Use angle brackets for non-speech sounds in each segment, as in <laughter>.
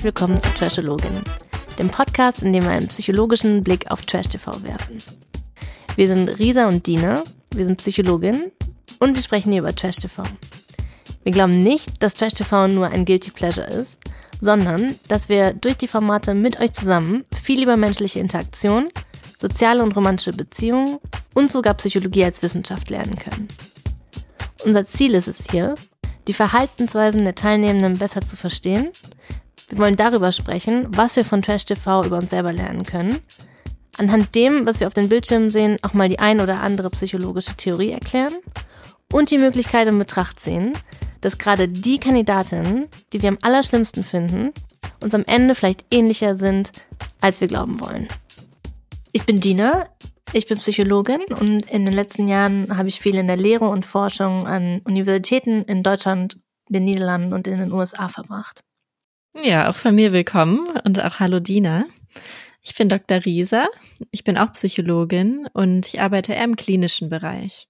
Herzlich willkommen zu Trashologinnen, dem Podcast, in dem wir einen psychologischen Blick auf Trash TV werfen. Wir sind Risa und Dina, wir sind Psychologinnen und wir sprechen hier über Trash TV. Wir glauben nicht, dass Trash TV nur ein Guilty Pleasure ist, sondern dass wir durch die Formate mit euch zusammen viel über menschliche Interaktion, soziale und romantische Beziehungen und sogar Psychologie als Wissenschaft lernen können. Unser Ziel ist es hier, die Verhaltensweisen der Teilnehmenden besser zu verstehen. Wir wollen darüber sprechen, was wir von Trash TV über uns selber lernen können. Anhand dem, was wir auf den Bildschirmen sehen, auch mal die ein oder andere psychologische Theorie erklären und die Möglichkeit in Betracht ziehen, dass gerade die Kandidatinnen, die wir am allerschlimmsten finden, uns am Ende vielleicht ähnlicher sind, als wir glauben wollen. Ich bin Dina, ich bin Psychologin und in den letzten Jahren habe ich viel in der Lehre und Forschung an Universitäten in Deutschland, den Niederlanden und in den USA verbracht. Ja, auch von mir willkommen und auch hallo Dina. Ich bin Dr. Rieser, ich bin auch Psychologin und ich arbeite eher im klinischen Bereich.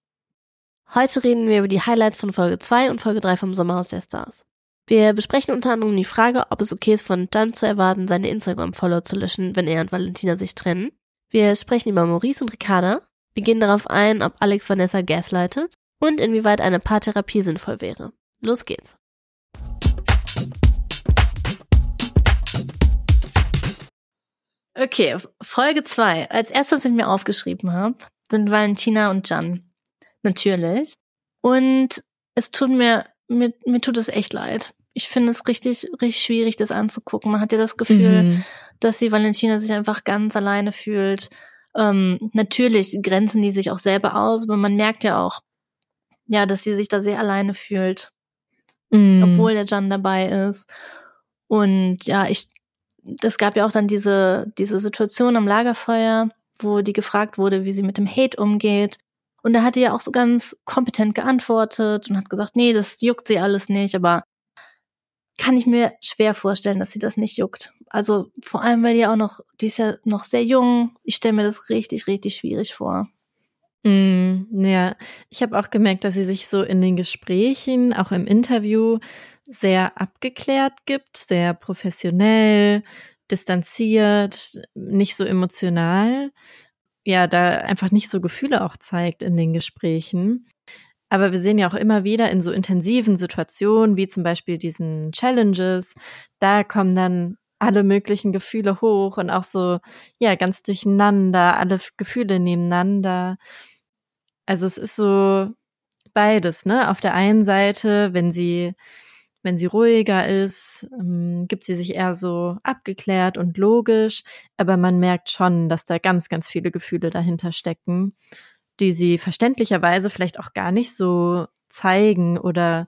Heute reden wir über die Highlights von Folge 2 und Folge 3 vom Sommerhaus der Stars. Wir besprechen unter anderem die Frage, ob es okay ist, von Jan zu erwarten, seine Instagram-Follower zu löschen, wenn er und Valentina sich trennen. Wir sprechen über Maurice und Ricarda. Wir gehen darauf ein, ob Alex Vanessa gaslightet und inwieweit eine Paartherapie sinnvoll wäre. Los geht's. Okay, Folge 2. Als erstes, was ich mir aufgeschrieben habe, sind Valentina und Jan. Natürlich. Und es tut mir, mir, mir tut es echt leid. Ich finde es richtig, richtig schwierig, das anzugucken. Man hat ja das Gefühl, mhm. dass die Valentina sich einfach ganz alleine fühlt. Ähm, natürlich grenzen die sich auch selber aus, aber man merkt ja auch, ja, dass sie sich da sehr alleine fühlt. Mhm. Obwohl der Jan dabei ist. Und ja, ich, es gab ja auch dann diese, diese Situation am Lagerfeuer, wo die gefragt wurde, wie sie mit dem Hate umgeht. Und da hat die ja auch so ganz kompetent geantwortet und hat gesagt, nee, das juckt sie alles nicht, aber kann ich mir schwer vorstellen, dass sie das nicht juckt. Also vor allem, weil die ja auch noch, die ist ja noch sehr jung. Ich stelle mir das richtig, richtig schwierig vor. Mm, ja, ich habe auch gemerkt, dass sie sich so in den Gesprächen, auch im Interview, sehr abgeklärt gibt, sehr professionell, distanziert, nicht so emotional ja da einfach nicht so Gefühle auch zeigt in den Gesprächen. Aber wir sehen ja auch immer wieder in so intensiven Situationen, wie zum Beispiel diesen Challenges, da kommen dann alle möglichen Gefühle hoch und auch so, ja, ganz durcheinander, alle Gefühle nebeneinander. Also es ist so beides, ne? Auf der einen Seite, wenn sie wenn sie ruhiger ist, ähm, gibt sie sich eher so abgeklärt und logisch, aber man merkt schon, dass da ganz, ganz viele Gefühle dahinter stecken, die sie verständlicherweise vielleicht auch gar nicht so zeigen oder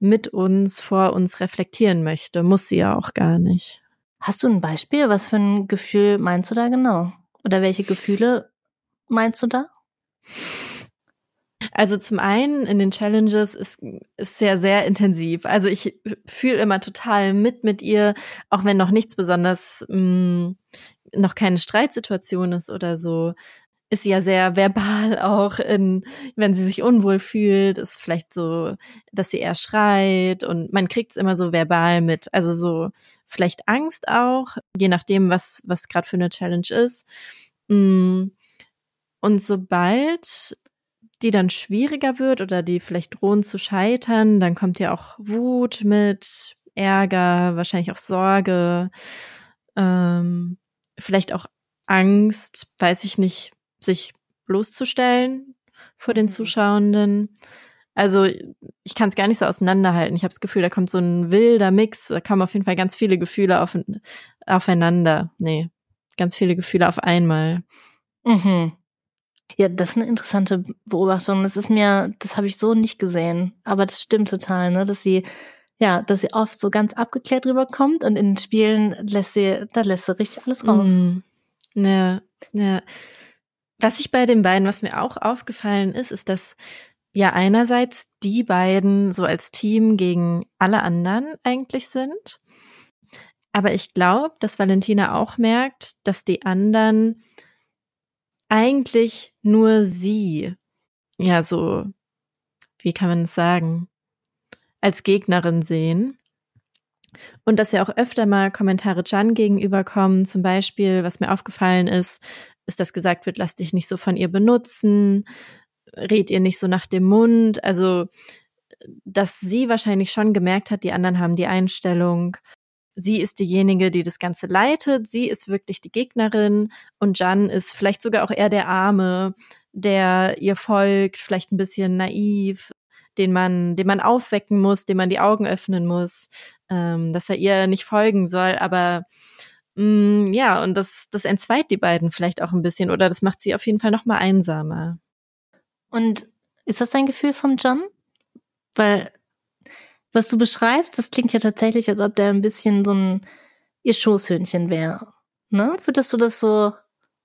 mit uns, vor uns reflektieren möchte. Muss sie ja auch gar nicht. Hast du ein Beispiel? Was für ein Gefühl meinst du da genau? Oder welche Gefühle meinst du da? Also zum einen in den Challenges ist, ist sehr, sehr intensiv. Also ich fühle immer total mit mit ihr, auch wenn noch nichts besonders, mh, mm, noch keine Streitsituation ist oder so, ist ja sehr verbal auch in, wenn sie sich unwohl fühlt, ist vielleicht so, dass sie eher schreit und man kriegt es immer so verbal mit. Also so vielleicht Angst auch, je nachdem, was, was gerade für eine Challenge ist. Mm. Und sobald die dann schwieriger wird oder die vielleicht drohen zu scheitern, dann kommt ja auch Wut mit, Ärger, wahrscheinlich auch Sorge, ähm, vielleicht auch Angst, weiß ich nicht, sich bloßzustellen vor den mhm. Zuschauenden. Also ich kann es gar nicht so auseinanderhalten. Ich habe das Gefühl, da kommt so ein wilder Mix, da kommen auf jeden Fall ganz viele Gefühle auf, aufeinander. Nee, ganz viele Gefühle auf einmal. Mhm. Ja, das ist eine interessante Beobachtung. Das ist mir, das habe ich so nicht gesehen. Aber das stimmt total, ne? Dass sie, ja, dass sie oft so ganz abgeklärt rüberkommt und in den Spielen lässt sie, da lässt sie richtig alles raus. Mm. Ja, ja. Was ich bei den beiden, was mir auch aufgefallen ist, ist, dass ja einerseits die beiden so als Team gegen alle anderen eigentlich sind. Aber ich glaube, dass Valentina auch merkt, dass die anderen eigentlich nur sie, ja, so, wie kann man es sagen, als Gegnerin sehen. Und dass ja auch öfter mal Kommentare Jan gegenüberkommen, zum Beispiel, was mir aufgefallen ist, ist, dass gesagt wird, lass dich nicht so von ihr benutzen, red ihr nicht so nach dem Mund. Also, dass sie wahrscheinlich schon gemerkt hat, die anderen haben die Einstellung, sie ist diejenige, die das Ganze leitet, sie ist wirklich die Gegnerin. Und Jan ist vielleicht sogar auch eher der Arme, der ihr folgt, vielleicht ein bisschen naiv, den man, den man aufwecken muss, dem man die Augen öffnen muss, ähm, dass er ihr nicht folgen soll, aber mm, ja, und das, das entzweit die beiden vielleicht auch ein bisschen oder das macht sie auf jeden Fall noch mal einsamer. Und ist das dein Gefühl vom John? Weil was du beschreibst, das klingt ja tatsächlich, als ob der ein bisschen so ein ihr Schoßhündchen wäre. Ne? Würdest du das so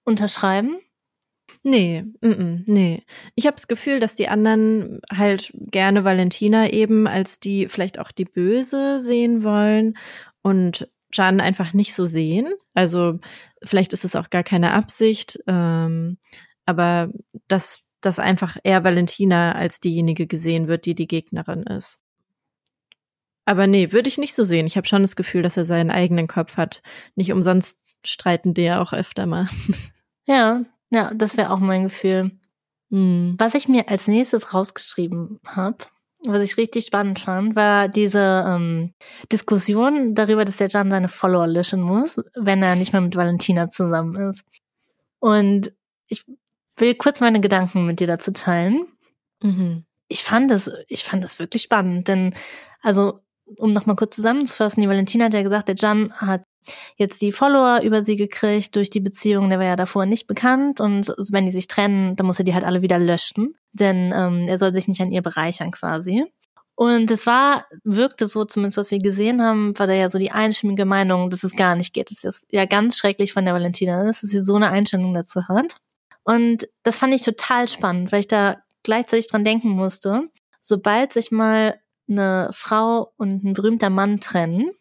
unterschreiben? Nee, -mm, nee. Ich habe das Gefühl, dass die anderen halt gerne Valentina eben als die vielleicht auch die Böse sehen wollen und Jan einfach nicht so sehen. Also vielleicht ist es auch gar keine Absicht, ähm, aber dass, dass einfach eher Valentina als diejenige gesehen wird, die die Gegnerin ist. Aber nee, würde ich nicht so sehen. Ich habe schon das Gefühl, dass er seinen eigenen Kopf hat. Nicht umsonst streiten die ja auch öfter mal. <laughs> Ja, ja, das wäre auch mein Gefühl. Hm. Was ich mir als nächstes rausgeschrieben habe, was ich richtig spannend fand, war diese ähm, Diskussion darüber, dass der Jan seine Follower löschen muss, wenn er nicht mehr mit Valentina zusammen ist. Und ich will kurz meine Gedanken mit dir dazu teilen. Mhm. Ich fand es, ich fand es wirklich spannend, denn also um nochmal kurz zusammenzufassen, die Valentina hat ja gesagt, der Jan hat jetzt die Follower über sie gekriegt durch die Beziehung, der war ja davor nicht bekannt und wenn die sich trennen, dann muss er die halt alle wieder löschen, denn ähm, er soll sich nicht an ihr bereichern quasi. Und es war, wirkte so, zumindest was wir gesehen haben, war da ja so die einstimmige Meinung, dass es gar nicht geht. Das ist ja ganz schrecklich von der Valentina, dass sie so eine Einstellung dazu hat. Und das fand ich total spannend, weil ich da gleichzeitig dran denken musste, sobald sich mal eine Frau und ein berühmter Mann trennen,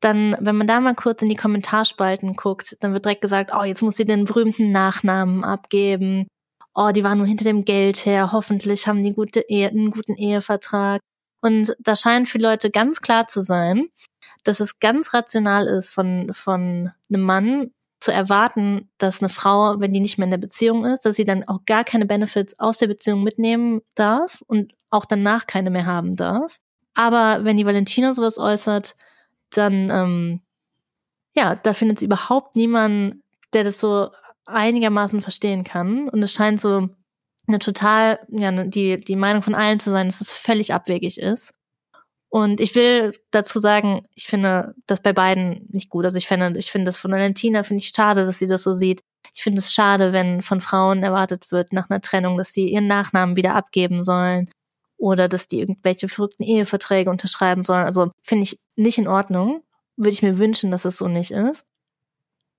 dann, wenn man da mal kurz in die Kommentarspalten guckt, dann wird direkt gesagt, oh, jetzt muss sie den berühmten Nachnamen abgeben. Oh, die waren nur hinter dem Geld her. Hoffentlich haben die gute Ehe, einen guten Ehevertrag. Und da scheint für Leute ganz klar zu sein, dass es ganz rational ist von, von einem Mann zu erwarten, dass eine Frau, wenn die nicht mehr in der Beziehung ist, dass sie dann auch gar keine Benefits aus der Beziehung mitnehmen darf und auch danach keine mehr haben darf. Aber wenn die Valentina sowas äußert, dann, ähm, ja, da findet sie überhaupt niemanden, der das so einigermaßen verstehen kann. Und es scheint so eine total, ja, ne, die, die Meinung von allen zu sein, dass es völlig abwegig ist. Und ich will dazu sagen, ich finde das bei beiden nicht gut. Also ich finde, ich finde das von Valentina finde ich schade, dass sie das so sieht. Ich finde es schade, wenn von Frauen erwartet wird nach einer Trennung, dass sie ihren Nachnamen wieder abgeben sollen oder dass die irgendwelche verrückten Eheverträge unterschreiben sollen. Also finde ich nicht in Ordnung. Würde ich mir wünschen, dass es so nicht ist.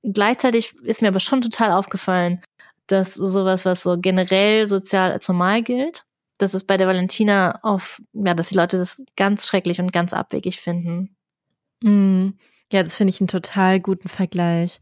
Gleichzeitig ist mir aber schon total aufgefallen, dass sowas, was so generell sozial als normal gilt, dass es bei der Valentina auf, ja, dass die Leute das ganz schrecklich und ganz abwegig finden. Mm, ja, das finde ich einen total guten Vergleich.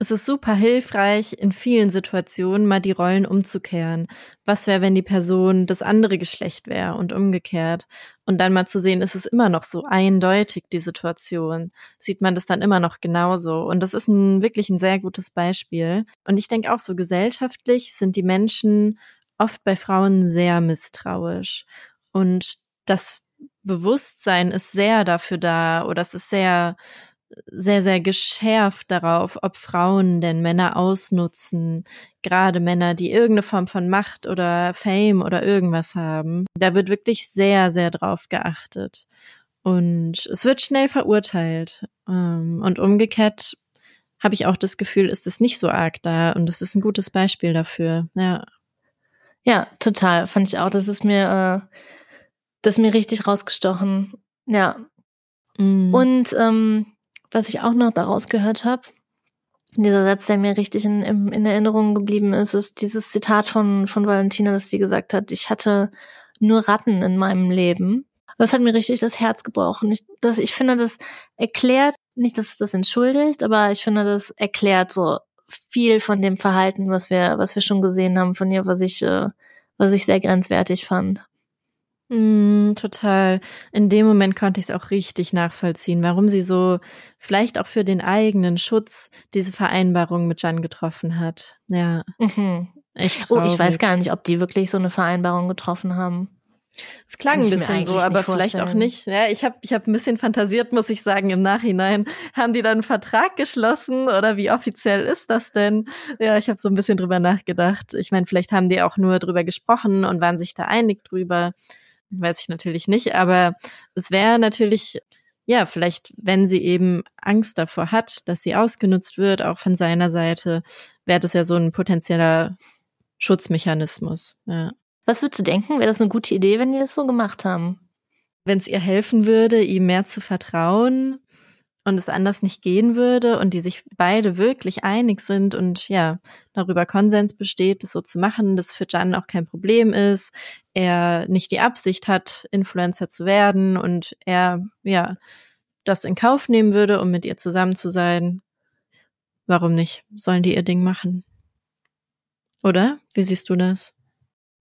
Es ist super hilfreich, in vielen Situationen mal die Rollen umzukehren. Was wäre, wenn die Person das andere Geschlecht wäre und umgekehrt? Und dann mal zu sehen, ist es immer noch so eindeutig, die Situation? Sieht man das dann immer noch genauso? Und das ist ein, wirklich ein sehr gutes Beispiel. Und ich denke auch so gesellschaftlich sind die Menschen oft bei Frauen sehr misstrauisch. Und das Bewusstsein ist sehr dafür da oder es ist sehr sehr, sehr geschärft darauf, ob Frauen denn Männer ausnutzen, gerade Männer, die irgendeine Form von Macht oder Fame oder irgendwas haben. Da wird wirklich sehr, sehr drauf geachtet. Und es wird schnell verurteilt. Ähm, und umgekehrt habe ich auch das Gefühl, ist es nicht so arg da. Und das ist ein gutes Beispiel dafür. Ja. Ja, total. Fand ich auch. Das ist mir, äh, das ist mir richtig rausgestochen. Ja. Mm. Und ähm, was ich auch noch daraus gehört habe, dieser Satz, der mir richtig in, in, in Erinnerung geblieben ist, ist dieses Zitat von, von Valentina, dass sie gesagt hat, ich hatte nur Ratten in meinem Leben. Das hat mir richtig das Herz gebrochen. Ich, das, ich finde, das erklärt, nicht, dass es das entschuldigt, aber ich finde, das erklärt so viel von dem Verhalten, was wir, was wir schon gesehen haben von ihr, was ich, äh, was ich sehr grenzwertig fand. Mm, total. In dem Moment konnte ich es auch richtig nachvollziehen, warum sie so vielleicht auch für den eigenen Schutz diese Vereinbarung mit Jan getroffen hat. Ja. Mhm. Echt traurig. Oh, ich weiß gar nicht, ob die wirklich so eine Vereinbarung getroffen haben. Es klang ein bisschen so, aber vielleicht auch nicht. Ja, ich habe ich hab ein bisschen fantasiert, muss ich sagen, im Nachhinein. Haben die dann einen Vertrag geschlossen oder wie offiziell ist das denn? Ja, ich habe so ein bisschen drüber nachgedacht. Ich meine, vielleicht haben die auch nur drüber gesprochen und waren sich da einig drüber. Weiß ich natürlich nicht, aber es wäre natürlich ja, vielleicht, wenn sie eben Angst davor hat, dass sie ausgenutzt wird, auch von seiner Seite, wäre das ja so ein potenzieller Schutzmechanismus. Ja. Was würdest du denken? Wäre das eine gute Idee, wenn die das so gemacht haben? Wenn es ihr helfen würde, ihm mehr zu vertrauen und es anders nicht gehen würde und die sich beide wirklich einig sind und ja, darüber Konsens besteht, das so zu machen, dass für Jan auch kein Problem ist, er nicht die Absicht hat, Influencer zu werden und er ja das in Kauf nehmen würde, um mit ihr zusammen zu sein. Warum nicht? Sollen die ihr Ding machen? Oder? Wie siehst du das?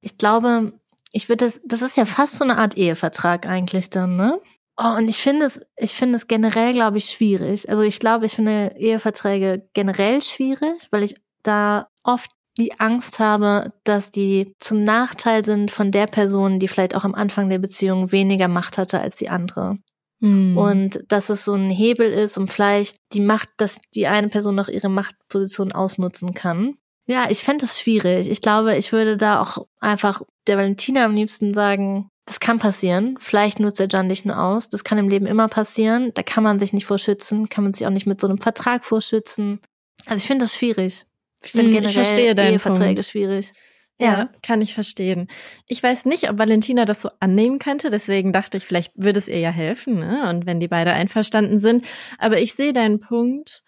Ich glaube, ich würde das, das ist ja fast so eine Art Ehevertrag eigentlich dann, ne? Oh, und ich finde es, ich finde es generell, glaube ich, schwierig. Also ich glaube, ich finde Eheverträge generell schwierig, weil ich da oft die Angst habe, dass die zum Nachteil sind von der Person, die vielleicht auch am Anfang der Beziehung weniger Macht hatte als die andere. Mhm. Und dass es so ein Hebel ist, um vielleicht die Macht, dass die eine Person noch ihre Machtposition ausnutzen kann. Ja, ich fände es schwierig. Ich glaube, ich würde da auch einfach der Valentina am liebsten sagen, das kann passieren. Vielleicht nutzt der John dich nur aus. Das kann im Leben immer passieren. Da kann man sich nicht vorschützen, kann man sich auch nicht mit so einem Vertrag vorschützen. Also ich finde das schwierig. Ich finde hm, generell ich verstehe Eheverträge Punkt. schwierig. Ja, ja, kann ich verstehen. Ich weiß nicht, ob Valentina das so annehmen könnte, deswegen dachte ich, vielleicht würde es ihr ja helfen, ne? Und wenn die beide einverstanden sind. Aber ich sehe deinen Punkt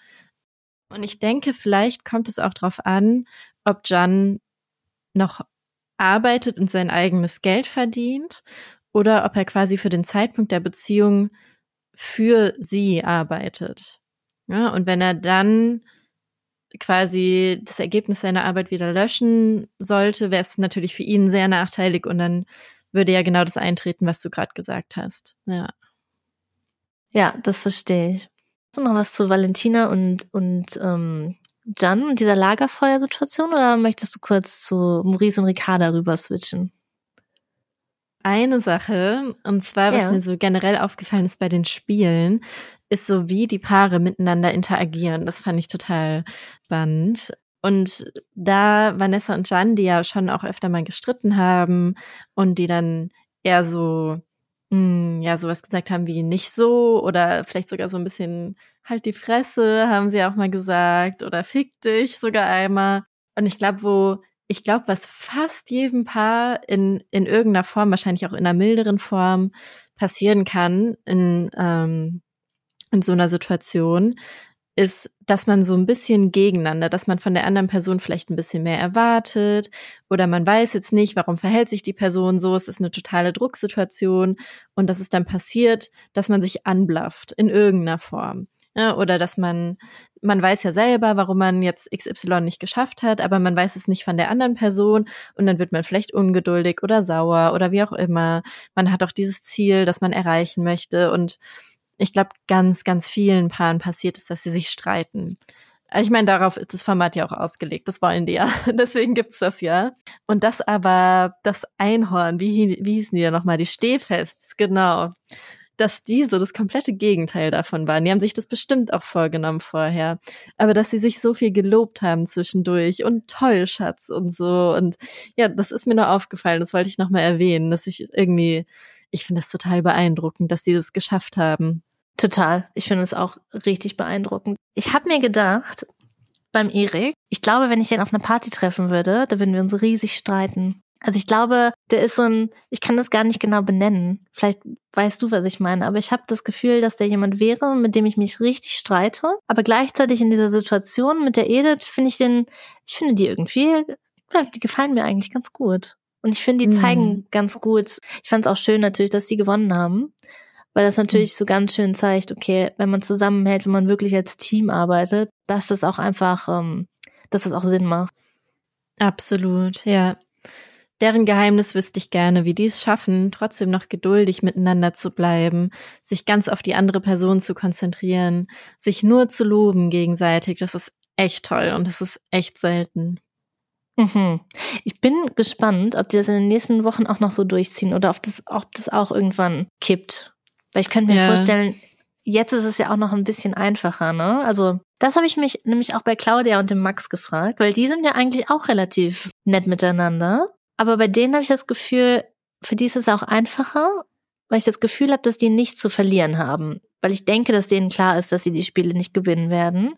und ich denke, vielleicht kommt es auch darauf an, ob Jan noch arbeitet und sein eigenes Geld verdient oder ob er quasi für den Zeitpunkt der Beziehung für sie arbeitet. Ja, und wenn er dann quasi das Ergebnis seiner Arbeit wieder löschen sollte, wäre es natürlich für ihn sehr nachteilig und dann würde ja genau das eintreten, was du gerade gesagt hast. Ja. Ja, das verstehe ich. Hast du noch was zu Valentina und, und ähm, Jan und dieser Lagerfeuersituation oder möchtest du kurz zu Maurice und Ricarda rüber switchen? Eine Sache, und zwar, was ja. mir so generell aufgefallen ist bei den Spielen, ist so, wie die Paare miteinander interagieren. Das fand ich total spannend. Und da Vanessa und Jan, die ja schon auch öfter mal gestritten haben und die dann eher so hm, ja sowas gesagt haben wie nicht so oder vielleicht sogar so ein bisschen halt die Fresse, haben sie auch mal gesagt oder fick dich sogar einmal. Und ich glaube, wo ich glaube, was fast jedem Paar in in irgendeiner Form, wahrscheinlich auch in einer milderen Form passieren kann in ähm, in so einer Situation, ist, dass man so ein bisschen gegeneinander, dass man von der anderen Person vielleicht ein bisschen mehr erwartet oder man weiß jetzt nicht, warum verhält sich die Person so, es ist eine totale Drucksituation und dass es dann passiert, dass man sich anblafft in irgendeiner Form. Ja, oder dass man, man weiß ja selber, warum man jetzt XY nicht geschafft hat, aber man weiß es nicht von der anderen Person und dann wird man vielleicht ungeduldig oder sauer oder wie auch immer. Man hat auch dieses Ziel, das man erreichen möchte und ich glaube, ganz, ganz vielen Paaren passiert ist, dass sie sich streiten. Ich meine, darauf ist das Format ja auch ausgelegt. Das wollen die ja. <laughs> Deswegen gibt's das ja. Und das aber, das Einhorn, wie, wie hießen die da nochmal? Die Stehfests, genau. Dass die so das komplette Gegenteil davon waren. Die haben sich das bestimmt auch vorgenommen vorher. Aber dass sie sich so viel gelobt haben zwischendurch und toll, Schatz und so. Und ja, das ist mir nur aufgefallen. Das wollte ich nochmal erwähnen, dass ich irgendwie, ich finde das total beeindruckend, dass sie das geschafft haben. Total. Ich finde es auch richtig beeindruckend. Ich habe mir gedacht, beim Erik, ich glaube, wenn ich ihn auf einer Party treffen würde, da würden wir uns riesig streiten. Also ich glaube, der ist so ein, ich kann das gar nicht genau benennen. Vielleicht weißt du, was ich meine, aber ich habe das Gefühl, dass der jemand wäre, mit dem ich mich richtig streite. Aber gleichzeitig in dieser Situation mit der Edith finde ich den, ich finde die irgendwie, die gefallen mir eigentlich ganz gut. Und ich finde, die zeigen mhm. ganz gut. Ich fand es auch schön natürlich, dass sie gewonnen haben weil das natürlich so ganz schön zeigt, okay, wenn man zusammenhält, wenn man wirklich als Team arbeitet, dass das auch einfach, ähm, dass das auch Sinn macht. Absolut, ja. Deren Geheimnis wüsste ich gerne, wie die es schaffen, trotzdem noch geduldig miteinander zu bleiben, sich ganz auf die andere Person zu konzentrieren, sich nur zu loben gegenseitig. Das ist echt toll und das ist echt selten. Mhm. Ich bin gespannt, ob die das in den nächsten Wochen auch noch so durchziehen oder ob das, ob das auch irgendwann kippt. Weil ich könnte mir ja. vorstellen, jetzt ist es ja auch noch ein bisschen einfacher, ne? Also, das habe ich mich nämlich auch bei Claudia und dem Max gefragt, weil die sind ja eigentlich auch relativ nett miteinander. Aber bei denen habe ich das Gefühl, für die ist es auch einfacher, weil ich das Gefühl habe, dass die nichts zu verlieren haben. Weil ich denke, dass denen klar ist, dass sie die Spiele nicht gewinnen werden.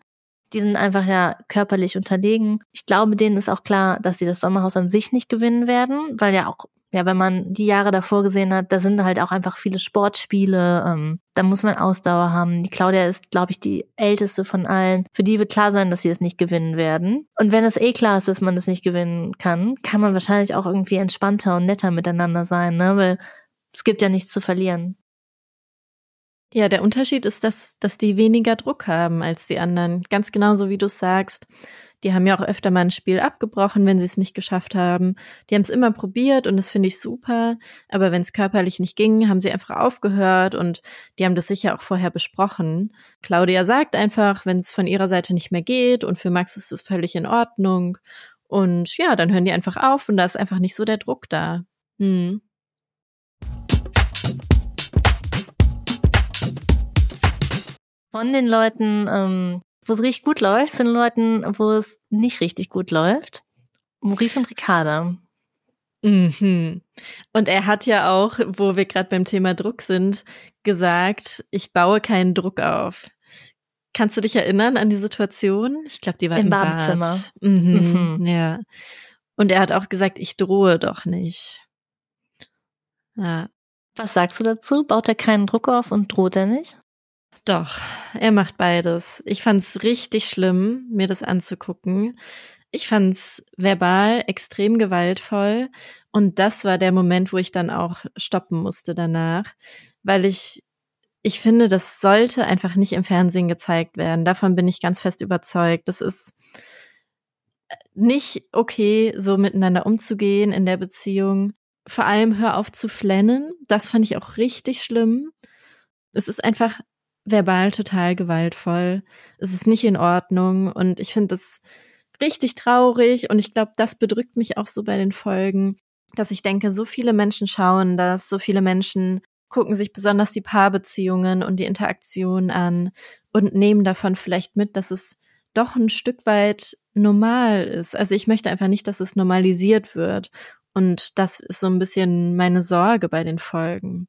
Die sind einfach ja körperlich unterlegen. Ich glaube, denen ist auch klar, dass sie das Sommerhaus an sich nicht gewinnen werden, weil ja auch ja, wenn man die Jahre davor gesehen hat, da sind halt auch einfach viele Sportspiele, ähm, da muss man Ausdauer haben. Die Claudia ist, glaube ich, die älteste von allen. Für die wird klar sein, dass sie es nicht gewinnen werden. Und wenn es eh klar ist, dass man es nicht gewinnen kann, kann man wahrscheinlich auch irgendwie entspannter und netter miteinander sein, ne? Weil es gibt ja nichts zu verlieren. Ja, der Unterschied ist, dass, dass die weniger Druck haben als die anderen. Ganz genauso wie du sagst. Die haben ja auch öfter mal ein Spiel abgebrochen, wenn sie es nicht geschafft haben. Die haben es immer probiert und das finde ich super. Aber wenn es körperlich nicht ging, haben sie einfach aufgehört und die haben das sicher auch vorher besprochen. Claudia sagt einfach, wenn es von ihrer Seite nicht mehr geht und für Max ist es völlig in Ordnung. Und ja, dann hören die einfach auf und da ist einfach nicht so der Druck da. Hm. Von den Leuten, ähm, wo es richtig gut läuft, zu den Leuten, wo es nicht richtig gut läuft. Maurice und Ricarda. Mhm. Und er hat ja auch, wo wir gerade beim Thema Druck sind, gesagt, ich baue keinen Druck auf. Kannst du dich erinnern an die Situation? Ich glaube, die war im, im Badezimmer. Bad. Mhm. Mhm. Ja. Und er hat auch gesagt, ich drohe doch nicht. Ja. Was sagst du dazu? Baut er keinen Druck auf und droht er nicht? Doch, er macht beides. Ich fand's richtig schlimm, mir das anzugucken. Ich fand's verbal extrem gewaltvoll und das war der Moment, wo ich dann auch stoppen musste danach, weil ich ich finde, das sollte einfach nicht im Fernsehen gezeigt werden. Davon bin ich ganz fest überzeugt. Das ist nicht okay, so miteinander umzugehen in der Beziehung. Vor allem hör auf zu flennen. Das fand ich auch richtig schlimm. Es ist einfach verbal total gewaltvoll. Es ist nicht in Ordnung und ich finde das richtig traurig und ich glaube, das bedrückt mich auch so bei den Folgen, dass ich denke, so viele Menschen schauen das, so viele Menschen gucken sich besonders die Paarbeziehungen und die Interaktion an und nehmen davon vielleicht mit, dass es doch ein Stück weit normal ist. Also ich möchte einfach nicht, dass es normalisiert wird. Und das ist so ein bisschen meine Sorge bei den Folgen.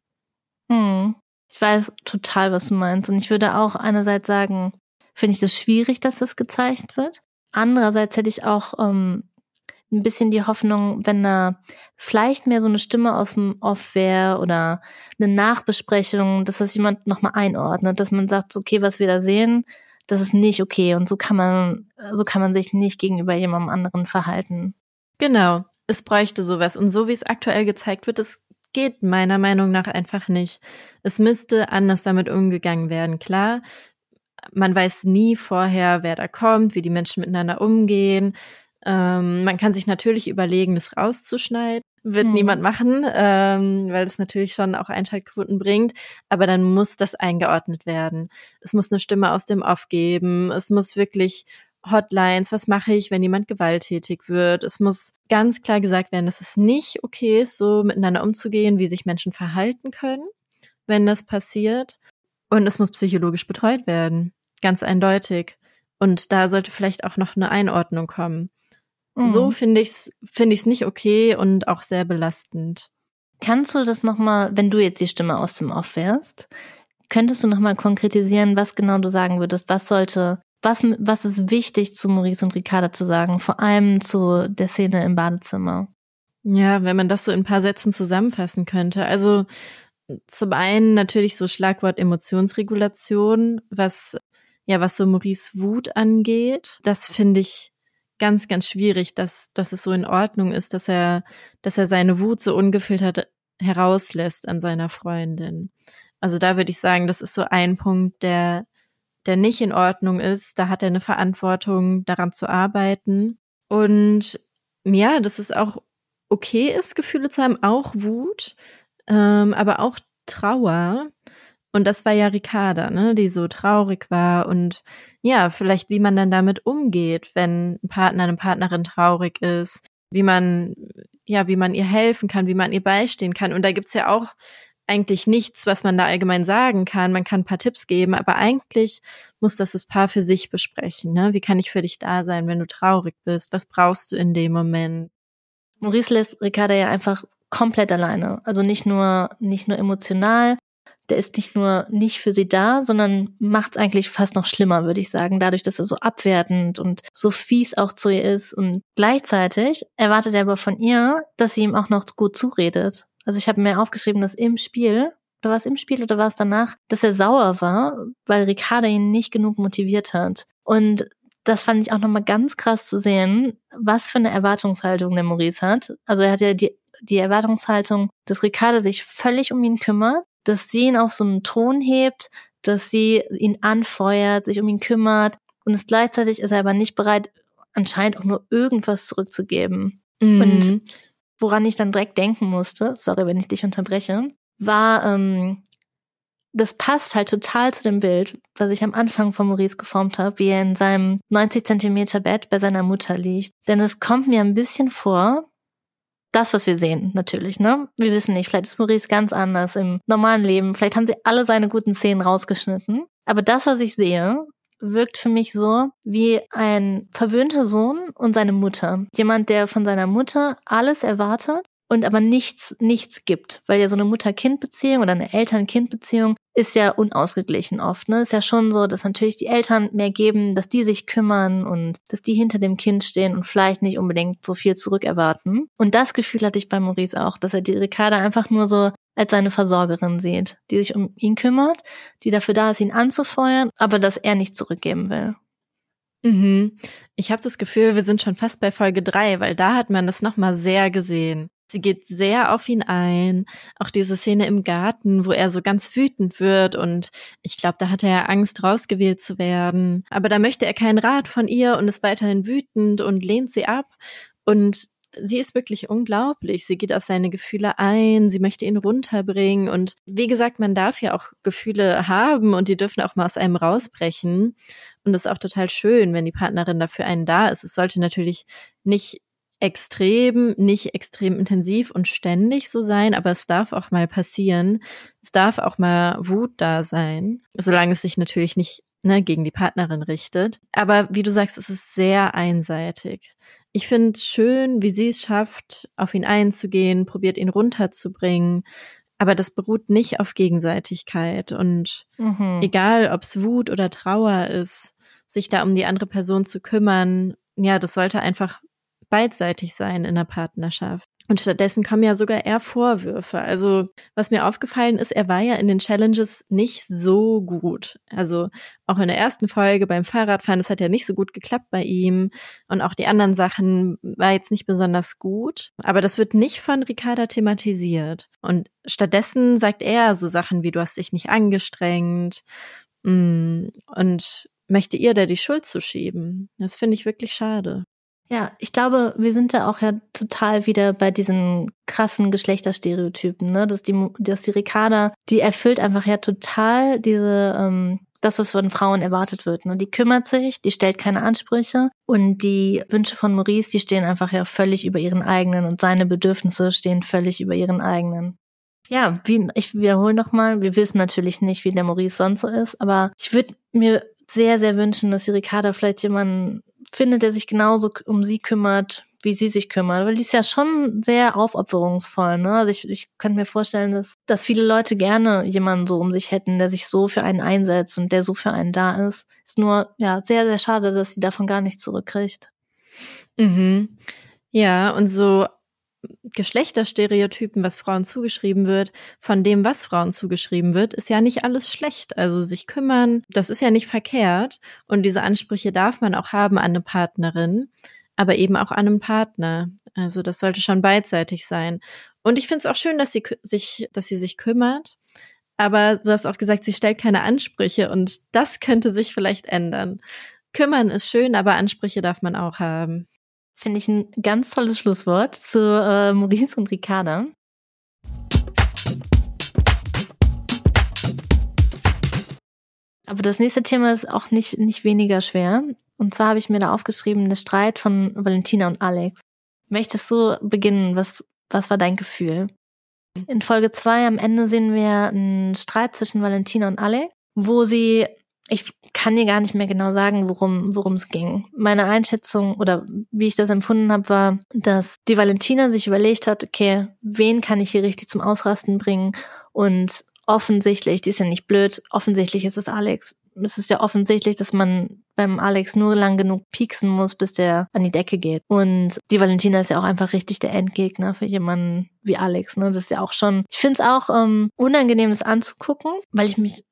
Hm. Ich weiß total, was du meinst. Und ich würde auch einerseits sagen, finde ich das schwierig, dass das gezeigt wird. Andererseits hätte ich auch ähm, ein bisschen die Hoffnung, wenn da vielleicht mehr so eine Stimme aus dem Off wäre oder eine Nachbesprechung, dass das jemand nochmal einordnet, dass man sagt, okay, was wir da sehen, das ist nicht okay und so kann man, so kann man sich nicht gegenüber jemandem anderen verhalten. Genau. Es bräuchte sowas. Und so wie es aktuell gezeigt wird, es geht meiner Meinung nach einfach nicht. Es müsste anders damit umgegangen werden. Klar, man weiß nie vorher, wer da kommt, wie die Menschen miteinander umgehen. Ähm, man kann sich natürlich überlegen, das rauszuschneiden. Wird hm. niemand machen, ähm, weil das natürlich schon auch Einschaltquoten bringt. Aber dann muss das eingeordnet werden. Es muss eine Stimme aus dem Off geben. Es muss wirklich Hotlines, was mache ich, wenn jemand gewalttätig wird. Es muss ganz klar gesagt werden, dass es nicht okay ist, so miteinander umzugehen, wie sich Menschen verhalten können, wenn das passiert. Und es muss psychologisch betreut werden, ganz eindeutig. Und da sollte vielleicht auch noch eine Einordnung kommen. Mhm. So finde ich es finde ich's nicht okay und auch sehr belastend. Kannst du das nochmal, wenn du jetzt die Stimme aus dem Off wärst, könntest du nochmal konkretisieren, was genau du sagen würdest? Was sollte was, was ist wichtig zu Maurice und Ricarda zu sagen, vor allem zu der Szene im Badezimmer? Ja, wenn man das so in ein paar Sätzen zusammenfassen könnte. Also zum einen natürlich so Schlagwort Emotionsregulation, was ja, was so Maurice Wut angeht. Das finde ich ganz, ganz schwierig, dass, dass es so in Ordnung ist, dass er, dass er seine Wut so ungefiltert herauslässt an seiner Freundin. Also da würde ich sagen, das ist so ein Punkt, der der nicht in Ordnung ist, da hat er eine Verantwortung, daran zu arbeiten. Und ja, das ist auch okay ist, Gefühle zu haben, auch Wut, ähm, aber auch Trauer. Und das war ja Ricarda, ne, die so traurig war und ja, vielleicht wie man dann damit umgeht, wenn ein Partner, eine Partnerin traurig ist, wie man, ja, wie man ihr helfen kann, wie man ihr beistehen kann. Und da gibt's ja auch eigentlich nichts, was man da allgemein sagen kann. Man kann ein paar Tipps geben, aber eigentlich muss das das Paar für sich besprechen. Ne? Wie kann ich für dich da sein, wenn du traurig bist? Was brauchst du in dem Moment? Maurice lässt Ricarda ja einfach komplett alleine. Also nicht nur, nicht nur emotional. Der ist nicht nur nicht für sie da, sondern macht es eigentlich fast noch schlimmer, würde ich sagen, dadurch, dass er so abwertend und so fies auch zu ihr ist. Und gleichzeitig erwartet er aber von ihr, dass sie ihm auch noch gut zuredet. Also ich habe mir aufgeschrieben, dass im Spiel, oder war es im Spiel oder war es danach, dass er sauer war, weil Ricarda ihn nicht genug motiviert hat. Und das fand ich auch nochmal ganz krass zu sehen, was für eine Erwartungshaltung der Maurice hat. Also er hat ja die, die Erwartungshaltung, dass Ricarda sich völlig um ihn kümmert, dass sie ihn auf so einen Thron hebt, dass sie ihn anfeuert, sich um ihn kümmert und es gleichzeitig ist er aber nicht bereit, anscheinend auch nur irgendwas zurückzugeben. Mhm. Und woran ich dann direkt denken musste, sorry, wenn ich dich unterbreche, war, ähm, das passt halt total zu dem Bild, was ich am Anfang von Maurice geformt habe, wie er in seinem 90 Zentimeter Bett bei seiner Mutter liegt. Denn es kommt mir ein bisschen vor, das, was wir sehen, natürlich, ne? Wir wissen nicht, vielleicht ist Maurice ganz anders im normalen Leben, vielleicht haben sie alle seine guten Szenen rausgeschnitten. Aber das, was ich sehe, wirkt für mich so wie ein verwöhnter Sohn und seine Mutter. Jemand, der von seiner Mutter alles erwartet und aber nichts, nichts gibt. Weil ja so eine Mutter-Kind-Beziehung oder eine Eltern-Kind-Beziehung ist ja unausgeglichen oft. Ne? Ist ja schon so, dass natürlich die Eltern mehr geben, dass die sich kümmern und dass die hinter dem Kind stehen und vielleicht nicht unbedingt so viel zurückerwarten. Und das Gefühl hatte ich bei Maurice auch, dass er die Ricarda einfach nur so als seine Versorgerin sieht, die sich um ihn kümmert, die dafür da ist, ihn anzufeuern, aber dass er nicht zurückgeben will. Mhm. Ich habe das Gefühl, wir sind schon fast bei Folge drei, weil da hat man das nochmal sehr gesehen. Sie geht sehr auf ihn ein. Auch diese Szene im Garten, wo er so ganz wütend wird und ich glaube, da hat er Angst, rausgewählt zu werden. Aber da möchte er keinen Rat von ihr und ist weiterhin wütend und lehnt sie ab. Und sie ist wirklich unglaublich. Sie geht auf seine Gefühle ein, sie möchte ihn runterbringen und wie gesagt, man darf ja auch Gefühle haben und die dürfen auch mal aus einem rausbrechen. Und das ist auch total schön, wenn die Partnerin dafür einen da ist. Es sollte natürlich nicht extrem, nicht extrem intensiv und ständig so sein, aber es darf auch mal passieren. Es darf auch mal Wut da sein, solange es sich natürlich nicht ne, gegen die Partnerin richtet. Aber wie du sagst, es ist sehr einseitig. Ich finde es schön, wie sie es schafft, auf ihn einzugehen, probiert ihn runterzubringen. Aber das beruht nicht auf Gegenseitigkeit. Und mhm. egal, ob es Wut oder Trauer ist, sich da um die andere Person zu kümmern, ja, das sollte einfach beidseitig sein in der Partnerschaft. Und stattdessen kommen ja sogar eher Vorwürfe. Also, was mir aufgefallen ist, er war ja in den Challenges nicht so gut. Also, auch in der ersten Folge beim Fahrradfahren, das hat ja nicht so gut geklappt bei ihm. Und auch die anderen Sachen war jetzt nicht besonders gut. Aber das wird nicht von Ricarda thematisiert. Und stattdessen sagt er so Sachen wie, du hast dich nicht angestrengt. Mm, und möchte ihr da die Schuld zuschieben. Das finde ich wirklich schade. Ja, ich glaube, wir sind da auch ja total wieder bei diesen krassen Geschlechterstereotypen, ne? Dass die, dass die Ricarda, die erfüllt einfach ja total diese, ähm, das, was von Frauen erwartet wird. Ne? Die kümmert sich, die stellt keine Ansprüche und die Wünsche von Maurice, die stehen einfach ja völlig über ihren eigenen und seine Bedürfnisse stehen völlig über ihren eigenen. Ja, wie, ich wiederhole nochmal, wir wissen natürlich nicht, wie der Maurice sonst so ist, aber ich würde mir sehr, sehr wünschen, dass die Ricarda vielleicht jemanden findet, der sich genauso um sie kümmert, wie sie sich kümmert, weil die ist ja schon sehr aufopferungsvoll. Ne? Also ich, ich könnte mir vorstellen, dass, dass viele Leute gerne jemanden so um sich hätten, der sich so für einen einsetzt und der so für einen da ist. Ist nur ja sehr, sehr schade, dass sie davon gar nichts zurückkriegt. Mhm. Ja, und so Geschlechterstereotypen, was Frauen zugeschrieben wird, von dem, was Frauen zugeschrieben wird, ist ja nicht alles schlecht. Also sich kümmern, das ist ja nicht verkehrt. Und diese Ansprüche darf man auch haben an eine Partnerin, aber eben auch an einen Partner. Also das sollte schon beidseitig sein. Und ich finde es auch schön, dass sie sich, dass sie sich kümmert. Aber du hast auch gesagt, sie stellt keine Ansprüche und das könnte sich vielleicht ändern. Kümmern ist schön, aber Ansprüche darf man auch haben. Finde ich ein ganz tolles Schlusswort zu äh, Maurice und Ricarda. Aber das nächste Thema ist auch nicht, nicht weniger schwer. Und zwar habe ich mir da aufgeschrieben, der Streit von Valentina und Alex. Möchtest du beginnen? Was, was war dein Gefühl? In Folge zwei am Ende sehen wir einen Streit zwischen Valentina und Alex, wo sie, ich kann dir gar nicht mehr genau sagen, worum worum es ging. Meine Einschätzung oder wie ich das empfunden habe, war, dass die Valentina sich überlegt hat, okay, wen kann ich hier richtig zum Ausrasten bringen und offensichtlich, die ist ja nicht blöd, offensichtlich ist es Alex. Es ist ja offensichtlich, dass man beim Alex nur lang genug pieksen muss, bis der an die Decke geht. Und die Valentina ist ja auch einfach richtig der Endgegner für jemanden wie Alex. Ne? Das ist ja auch schon, ich finde es auch ähm, unangenehm, das anzugucken, weil ich mich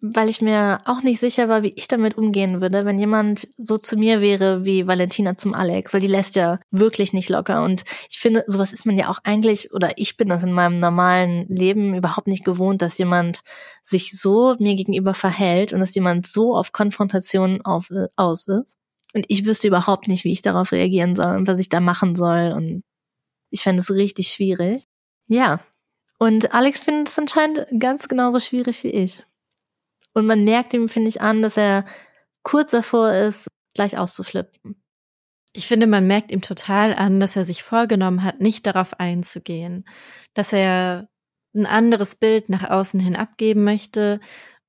weil ich mir auch nicht sicher war, wie ich damit umgehen würde, wenn jemand so zu mir wäre wie Valentina zum Alex, weil die lässt ja wirklich nicht locker. Und ich finde, sowas ist man ja auch eigentlich, oder ich bin das in meinem normalen Leben überhaupt nicht gewohnt, dass jemand sich so mir gegenüber verhält und dass jemand so auf Konfrontation auf, aus ist. Und ich wüsste überhaupt nicht, wie ich darauf reagieren soll und was ich da machen soll. Und ich fände es richtig schwierig. Ja. Und Alex findet es anscheinend ganz genauso schwierig wie ich. Und man merkt ihm, finde ich, an, dass er kurz davor ist, gleich auszuflippen. Ich finde, man merkt ihm total an, dass er sich vorgenommen hat, nicht darauf einzugehen, dass er ein anderes Bild nach außen hin abgeben möchte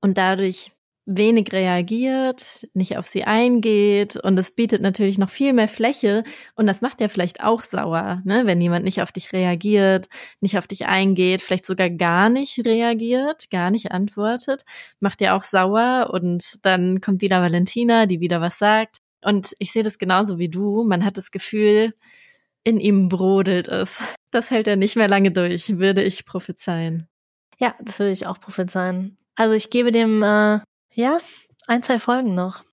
und dadurch wenig reagiert, nicht auf sie eingeht und es bietet natürlich noch viel mehr Fläche und das macht ja vielleicht auch sauer, ne? wenn jemand nicht auf dich reagiert, nicht auf dich eingeht, vielleicht sogar gar nicht reagiert, gar nicht antwortet, macht ja auch sauer und dann kommt wieder Valentina, die wieder was sagt und ich sehe das genauso wie du, man hat das Gefühl, in ihm brodelt es. Das hält er nicht mehr lange durch, würde ich prophezeien. Ja, das würde ich auch prophezeien. Also ich gebe dem äh, ja, ein, zwei Folgen noch.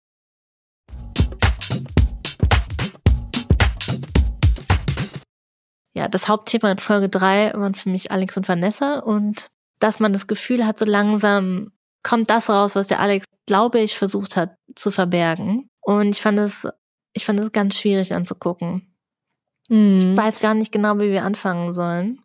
Ja, das Hauptthema in Folge drei waren für mich Alex und Vanessa und dass man das Gefühl hat, so langsam kommt das raus, was der Alex, glaube ich, versucht hat zu verbergen. Und ich fand es, ich fand es ganz schwierig anzugucken. Mhm. Ich weiß gar nicht genau, wie wir anfangen sollen.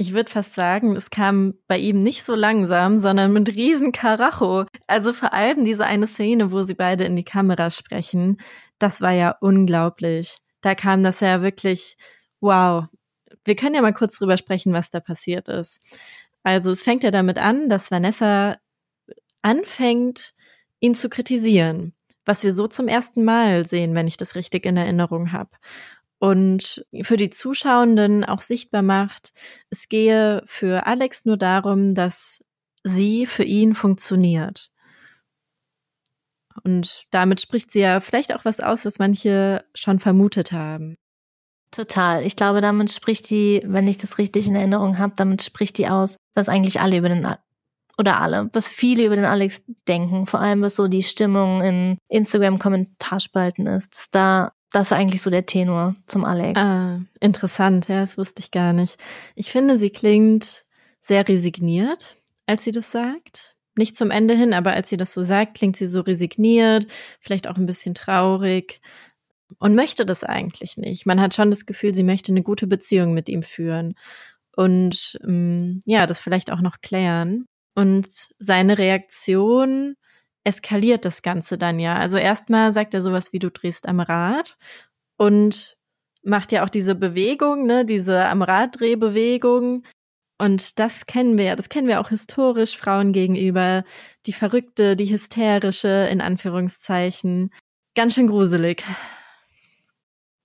Ich würde fast sagen, es kam bei ihm nicht so langsam, sondern mit riesen Karacho. Also vor allem diese eine Szene, wo sie beide in die Kamera sprechen, das war ja unglaublich. Da kam das ja wirklich, wow. Wir können ja mal kurz drüber sprechen, was da passiert ist. Also es fängt ja damit an, dass Vanessa anfängt, ihn zu kritisieren, was wir so zum ersten Mal sehen, wenn ich das richtig in Erinnerung habe und für die Zuschauenden auch sichtbar macht, es gehe für Alex nur darum, dass sie für ihn funktioniert. Und damit spricht sie ja vielleicht auch was aus, was manche schon vermutet haben. Total. Ich glaube, damit spricht die, wenn ich das richtig in Erinnerung habe, damit spricht die aus, was eigentlich alle über den oder alle, was viele über den Alex denken, vor allem was so die Stimmung in Instagram-Kommentarspalten ist, dass da das ist eigentlich so der Tenor zum Alex. Ah, interessant, ja, das wusste ich gar nicht. Ich finde, sie klingt sehr resigniert, als sie das sagt. Nicht zum Ende hin, aber als sie das so sagt, klingt sie so resigniert, vielleicht auch ein bisschen traurig und möchte das eigentlich nicht. Man hat schon das Gefühl, sie möchte eine gute Beziehung mit ihm führen und ähm, ja, das vielleicht auch noch klären. Und seine Reaktion eskaliert das Ganze dann ja. Also erstmal sagt er sowas wie du drehst am Rad und macht ja auch diese Bewegung, ne, diese am Rad Drehbewegung. Und das kennen wir ja, das kennen wir auch historisch Frauen gegenüber. Die verrückte, die hysterische, in Anführungszeichen. Ganz schön gruselig.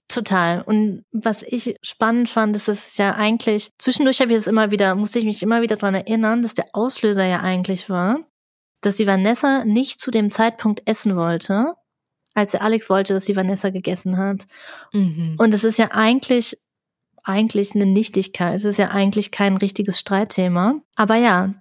Total. Und was ich spannend fand, ist es ja eigentlich, zwischendurch habe ich es immer wieder, musste ich mich immer wieder dran erinnern, dass der Auslöser ja eigentlich war, dass die Vanessa nicht zu dem Zeitpunkt essen wollte, als der Alex wollte, dass die Vanessa gegessen hat. Mhm. Und es ist ja eigentlich, eigentlich eine Nichtigkeit. Es ist ja eigentlich kein richtiges Streitthema. Aber ja,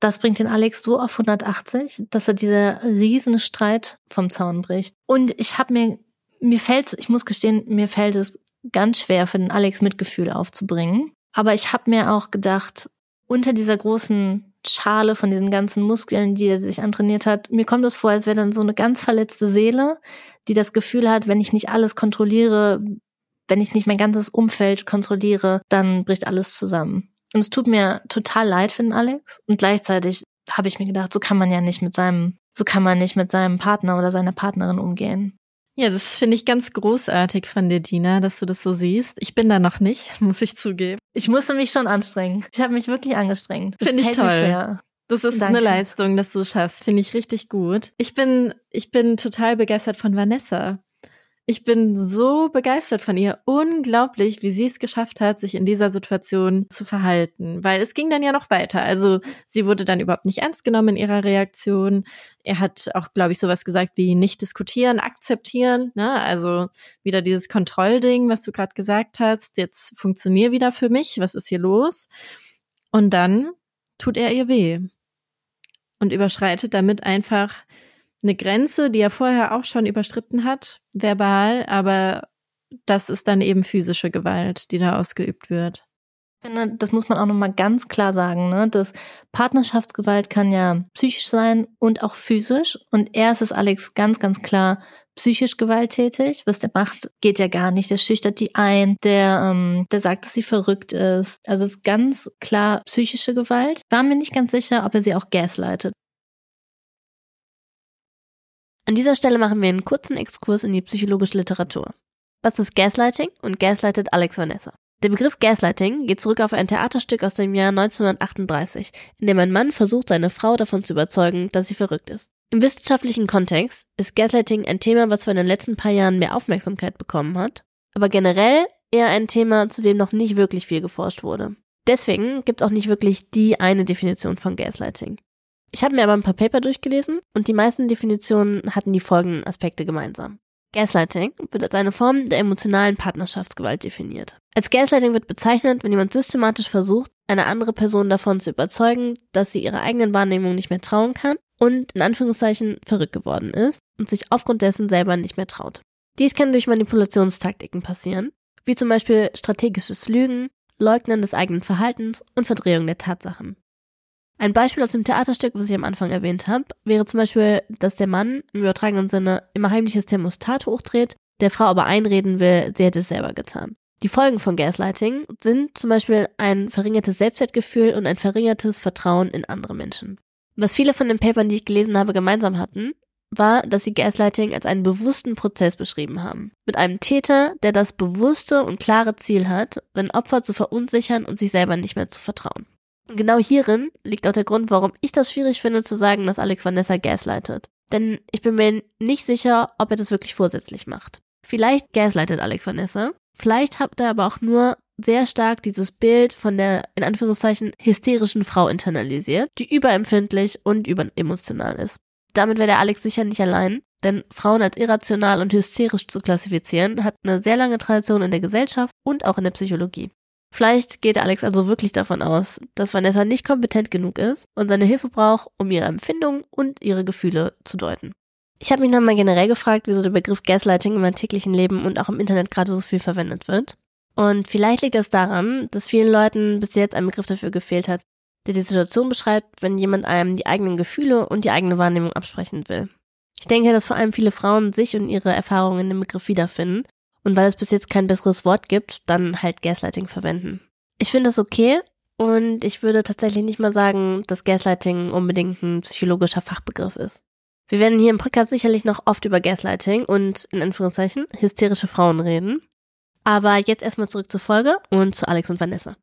das bringt den Alex so auf 180, dass er dieser riesen Streit vom Zaun bricht. Und ich habe mir, mir fällt, ich muss gestehen, mir fällt es ganz schwer für den Alex Mitgefühl aufzubringen. Aber ich habe mir auch gedacht, unter dieser großen Schale von diesen ganzen Muskeln, die er sich antrainiert hat, mir kommt es vor, als wäre dann so eine ganz verletzte Seele, die das Gefühl hat, wenn ich nicht alles kontrolliere, wenn ich nicht mein ganzes Umfeld kontrolliere, dann bricht alles zusammen. Und es tut mir total leid für den Alex. Und gleichzeitig habe ich mir gedacht, so kann man ja nicht mit seinem, so kann man nicht mit seinem Partner oder seiner Partnerin umgehen. Ja, das finde ich ganz großartig von dir, Dina, dass du das so siehst. Ich bin da noch nicht, <laughs> muss ich zugeben. Ich musste mich schon anstrengen. Ich habe mich wirklich angestrengt. Finde ich toll. Das ist Danke. eine Leistung, dass du es schaffst. Finde ich richtig gut. Ich bin, ich bin total begeistert von Vanessa. Ich bin so begeistert von ihr. Unglaublich, wie sie es geschafft hat, sich in dieser Situation zu verhalten. Weil es ging dann ja noch weiter. Also sie wurde dann überhaupt nicht ernst genommen in ihrer Reaktion. Er hat auch, glaube ich, sowas gesagt wie nicht diskutieren, akzeptieren. Ne? Also wieder dieses Kontrollding, was du gerade gesagt hast. Jetzt funktioniert wieder für mich. Was ist hier los? Und dann tut er ihr weh und überschreitet damit einfach eine Grenze, die er vorher auch schon überschritten hat, verbal, aber das ist dann eben physische Gewalt, die da ausgeübt wird. Das muss man auch nochmal ganz klar sagen, ne? Das Partnerschaftsgewalt kann ja psychisch sein und auch physisch. Und erst ist Alex ganz, ganz klar psychisch gewalttätig. Was der macht, geht ja gar nicht. Der schüchtert die ein, der, ähm, der sagt, dass sie verrückt ist. Also es ist ganz klar psychische Gewalt. War mir nicht ganz sicher, ob er sie auch gaslightet. An dieser Stelle machen wir einen kurzen Exkurs in die psychologische Literatur. Was ist Gaslighting und gaslightet Alex Vanessa? Der Begriff Gaslighting geht zurück auf ein Theaterstück aus dem Jahr 1938, in dem ein Mann versucht, seine Frau davon zu überzeugen, dass sie verrückt ist. Im wissenschaftlichen Kontext ist Gaslighting ein Thema, was vor den letzten paar Jahren mehr Aufmerksamkeit bekommen hat, aber generell eher ein Thema, zu dem noch nicht wirklich viel geforscht wurde. Deswegen gibt es auch nicht wirklich die eine Definition von Gaslighting. Ich habe mir aber ein paar Paper durchgelesen und die meisten Definitionen hatten die folgenden Aspekte gemeinsam. Gaslighting wird als eine Form der emotionalen Partnerschaftsgewalt definiert. Als Gaslighting wird bezeichnet, wenn jemand systematisch versucht, eine andere Person davon zu überzeugen, dass sie ihrer eigenen Wahrnehmung nicht mehr trauen kann und in Anführungszeichen verrückt geworden ist und sich aufgrund dessen selber nicht mehr traut. Dies kann durch Manipulationstaktiken passieren, wie zum Beispiel strategisches Lügen, Leugnen des eigenen Verhaltens und Verdrehung der Tatsachen. Ein Beispiel aus dem Theaterstück, was ich am Anfang erwähnt habe, wäre zum Beispiel, dass der Mann im übertragenen Sinne immer heimliches Thermostat hochdreht, der Frau aber einreden will, sie hätte es selber getan. Die Folgen von Gaslighting sind zum Beispiel ein verringertes Selbstwertgefühl und ein verringertes Vertrauen in andere Menschen. Was viele von den Papern, die ich gelesen habe, gemeinsam hatten, war, dass sie Gaslighting als einen bewussten Prozess beschrieben haben. Mit einem Täter, der das bewusste und klare Ziel hat, sein Opfer zu verunsichern und sich selber nicht mehr zu vertrauen. Genau hierin liegt auch der Grund, warum ich das schwierig finde zu sagen, dass Alex Vanessa gaslightet. Denn ich bin mir nicht sicher, ob er das wirklich vorsätzlich macht. Vielleicht gaslightet Alex Vanessa. Vielleicht hat er aber auch nur sehr stark dieses Bild von der, in Anführungszeichen, hysterischen Frau internalisiert, die überempfindlich und überemotional ist. Damit wäre der Alex sicher nicht allein, denn Frauen als irrational und hysterisch zu klassifizieren, hat eine sehr lange Tradition in der Gesellschaft und auch in der Psychologie. Vielleicht geht Alex also wirklich davon aus, dass Vanessa nicht kompetent genug ist und seine Hilfe braucht, um ihre Empfindungen und ihre Gefühle zu deuten. Ich habe mich dann mal generell gefragt, wieso der Begriff Gaslighting im alltäglichen Leben und auch im Internet gerade so viel verwendet wird. Und vielleicht liegt das daran, dass vielen Leuten bis jetzt ein Begriff dafür gefehlt hat, der die Situation beschreibt, wenn jemand einem die eigenen Gefühle und die eigene Wahrnehmung absprechen will. Ich denke, dass vor allem viele Frauen sich und ihre Erfahrungen in dem Begriff wiederfinden und weil es bis jetzt kein besseres Wort gibt, dann halt Gaslighting verwenden. Ich finde das okay und ich würde tatsächlich nicht mal sagen, dass Gaslighting unbedingt ein psychologischer Fachbegriff ist. Wir werden hier im Podcast sicherlich noch oft über Gaslighting und in Anführungszeichen hysterische Frauen reden. Aber jetzt erstmal zurück zur Folge und zu Alex und Vanessa.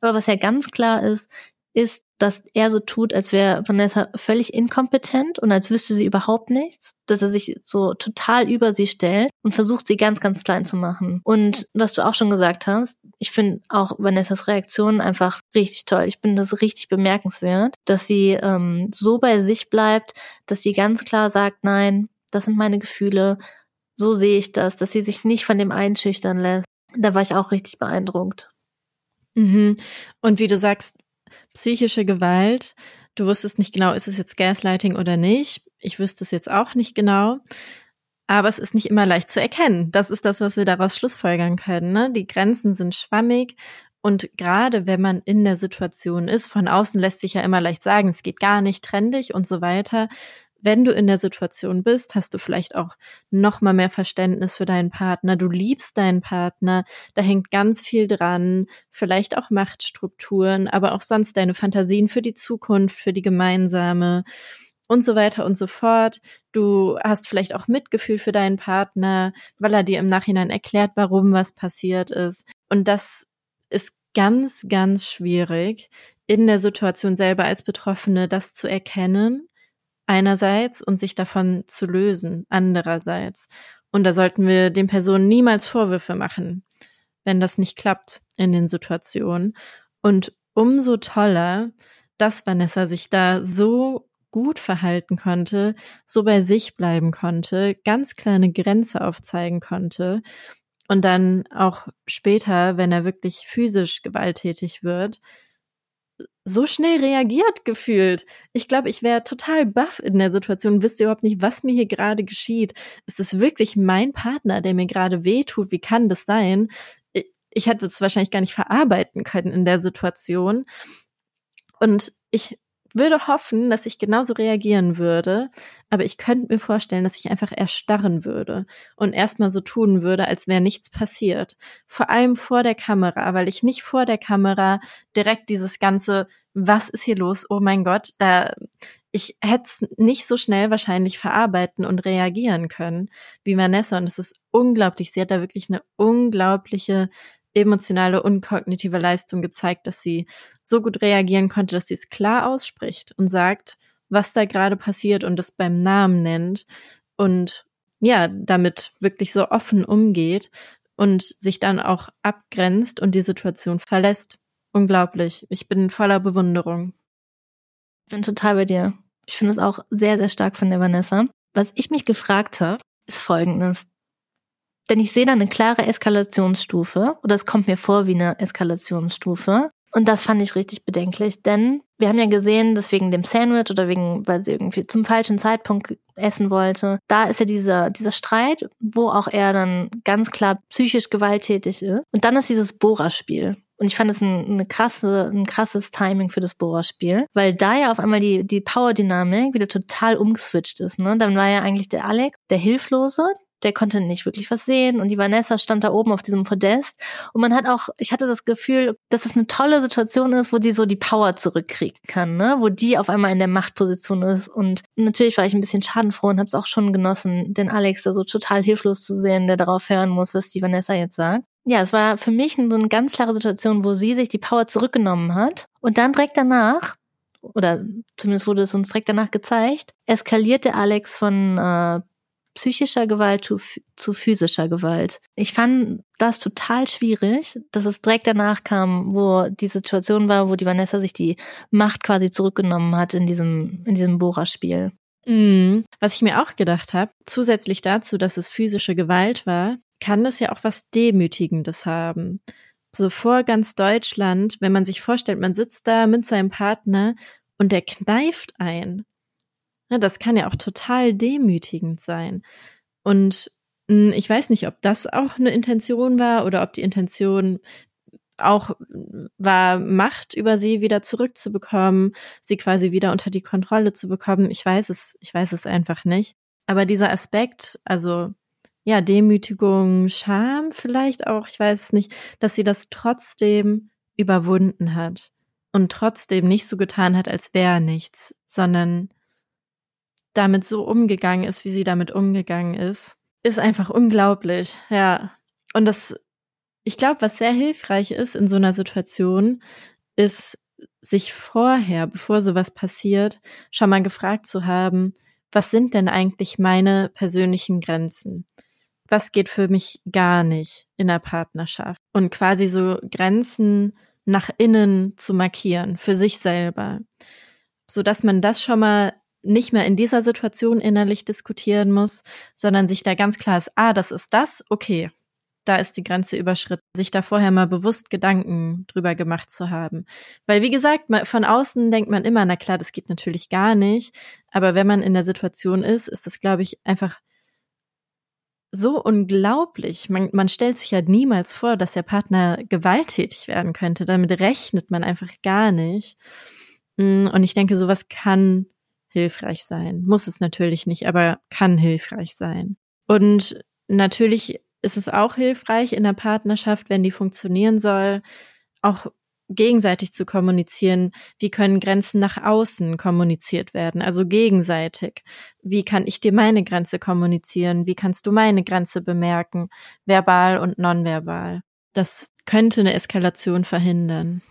Aber was ja ganz klar ist, ist, dass er so tut, als wäre Vanessa völlig inkompetent und als wüsste sie überhaupt nichts, dass er sich so total über sie stellt und versucht, sie ganz, ganz klein zu machen. Und was du auch schon gesagt hast, ich finde auch Vanessas Reaktion einfach richtig toll. Ich finde das richtig bemerkenswert, dass sie ähm, so bei sich bleibt, dass sie ganz klar sagt, nein, das sind meine Gefühle, so sehe ich das, dass sie sich nicht von dem einschüchtern lässt. Da war ich auch richtig beeindruckt. Mhm. Und wie du sagst, psychische Gewalt. Du wusstest nicht genau, ist es jetzt Gaslighting oder nicht. Ich wüsste es jetzt auch nicht genau. Aber es ist nicht immer leicht zu erkennen. Das ist das, was wir daraus schlussfolgern können. Ne? Die Grenzen sind schwammig Und gerade wenn man in der Situation ist, von außen lässt sich ja immer leicht sagen, es geht gar nicht, trenn dich und so weiter. Wenn du in der Situation bist, hast du vielleicht auch noch mal mehr Verständnis für deinen Partner. Du liebst deinen Partner. Da hängt ganz viel dran. Vielleicht auch Machtstrukturen, aber auch sonst deine Fantasien für die Zukunft, für die gemeinsame und so weiter und so fort. Du hast vielleicht auch Mitgefühl für deinen Partner, weil er dir im Nachhinein erklärt, warum was passiert ist. Und das ist ganz, ganz schwierig, in der Situation selber als Betroffene das zu erkennen, einerseits, und sich davon zu lösen, andererseits. Und da sollten wir den Personen niemals Vorwürfe machen, wenn das nicht klappt in den Situationen. Und umso toller, dass Vanessa sich da so gut verhalten konnte, so bei sich bleiben konnte, ganz kleine Grenze aufzeigen konnte und dann auch später, wenn er wirklich physisch gewalttätig wird, so schnell reagiert gefühlt. Ich glaube, ich wäre total baff in der Situation, wisst ihr überhaupt nicht, was mir hier gerade geschieht. Es ist wirklich mein Partner, der mir gerade wehtut. Wie kann das sein? Ich hätte es wahrscheinlich gar nicht verarbeiten können in der Situation. Und ich würde hoffen, dass ich genauso reagieren würde, aber ich könnte mir vorstellen, dass ich einfach erstarren würde und erstmal so tun würde, als wäre nichts passiert. Vor allem vor der Kamera, weil ich nicht vor der Kamera direkt dieses ganze, was ist hier los? Oh mein Gott, da, ich hätte es nicht so schnell wahrscheinlich verarbeiten und reagieren können wie Vanessa und es ist unglaublich. Sie hat da wirklich eine unglaubliche emotionale und kognitive Leistung gezeigt, dass sie so gut reagieren konnte, dass sie es klar ausspricht und sagt, was da gerade passiert und es beim Namen nennt und ja, damit wirklich so offen umgeht und sich dann auch abgrenzt und die Situation verlässt. Unglaublich. Ich bin voller Bewunderung. Ich bin total bei dir. Ich finde es auch sehr, sehr stark von der Vanessa. Was ich mich gefragt habe, ist folgendes. Denn ich sehe da eine klare Eskalationsstufe oder es kommt mir vor wie eine Eskalationsstufe. Und das fand ich richtig bedenklich, denn wir haben ja gesehen, dass wegen dem Sandwich oder wegen, weil sie irgendwie zum falschen Zeitpunkt essen wollte, da ist ja dieser, dieser Streit, wo auch er dann ganz klar psychisch gewalttätig ist. Und dann ist dieses Bohrerspiel. Und ich fand es ein, eine krasse, ein krasses Timing für das Bohrerspiel, weil da ja auf einmal die, die Power-Dynamik wieder total umgeswitcht ist. Ne? Dann war ja eigentlich der Alex der Hilflose, der konnte nicht wirklich was sehen und die Vanessa stand da oben auf diesem Podest und man hat auch, ich hatte das Gefühl, dass es eine tolle Situation ist, wo die so die Power zurückkriegen kann, ne, wo die auf einmal in der Machtposition ist und natürlich war ich ein bisschen schadenfroh und habe es auch schon genossen, den Alex da so total hilflos zu sehen, der darauf hören muss, was die Vanessa jetzt sagt. Ja, es war für mich so eine ganz klare Situation, wo sie sich die Power zurückgenommen hat und dann direkt danach oder zumindest wurde es uns direkt danach gezeigt, eskaliert der Alex von äh, psychischer Gewalt zu, zu physischer Gewalt. Ich fand das total schwierig, dass es direkt danach kam, wo die Situation war, wo die Vanessa sich die Macht quasi zurückgenommen hat in diesem, in diesem Bohrerspiel. Mhm. Was ich mir auch gedacht habe, zusätzlich dazu, dass es physische Gewalt war, kann das ja auch was Demütigendes haben. So vor ganz Deutschland, wenn man sich vorstellt, man sitzt da mit seinem Partner und der kneift ein das kann ja auch total demütigend sein. Und hm, ich weiß nicht, ob das auch eine Intention war oder ob die Intention auch war, Macht über sie wieder zurückzubekommen, sie quasi wieder unter die Kontrolle zu bekommen. Ich weiß es, ich weiß es einfach nicht. Aber dieser Aspekt, also ja, Demütigung, Scham vielleicht auch, ich weiß es nicht, dass sie das trotzdem überwunden hat und trotzdem nicht so getan hat, als wäre nichts, sondern damit so umgegangen ist, wie sie damit umgegangen ist, ist einfach unglaublich. Ja. Und das, ich glaube, was sehr hilfreich ist in so einer Situation, ist, sich vorher, bevor sowas passiert, schon mal gefragt zu haben, was sind denn eigentlich meine persönlichen Grenzen? Was geht für mich gar nicht in der Partnerschaft? Und quasi so Grenzen nach innen zu markieren, für sich selber. So dass man das schon mal nicht mehr in dieser Situation innerlich diskutieren muss, sondern sich da ganz klar ist, ah, das ist das, okay, da ist die Grenze überschritten, sich da vorher mal bewusst Gedanken drüber gemacht zu haben. Weil, wie gesagt, von außen denkt man immer, na klar, das geht natürlich gar nicht. Aber wenn man in der Situation ist, ist das, glaube ich, einfach so unglaublich. Man, man stellt sich ja niemals vor, dass der Partner gewalttätig werden könnte. Damit rechnet man einfach gar nicht. Mm, und ich denke, sowas kann hilfreich sein. Muss es natürlich nicht, aber kann hilfreich sein. Und natürlich ist es auch hilfreich in der Partnerschaft, wenn die funktionieren soll, auch gegenseitig zu kommunizieren. Wie können Grenzen nach außen kommuniziert werden? Also gegenseitig. Wie kann ich dir meine Grenze kommunizieren? Wie kannst du meine Grenze bemerken? Verbal und nonverbal. Das könnte eine Eskalation verhindern.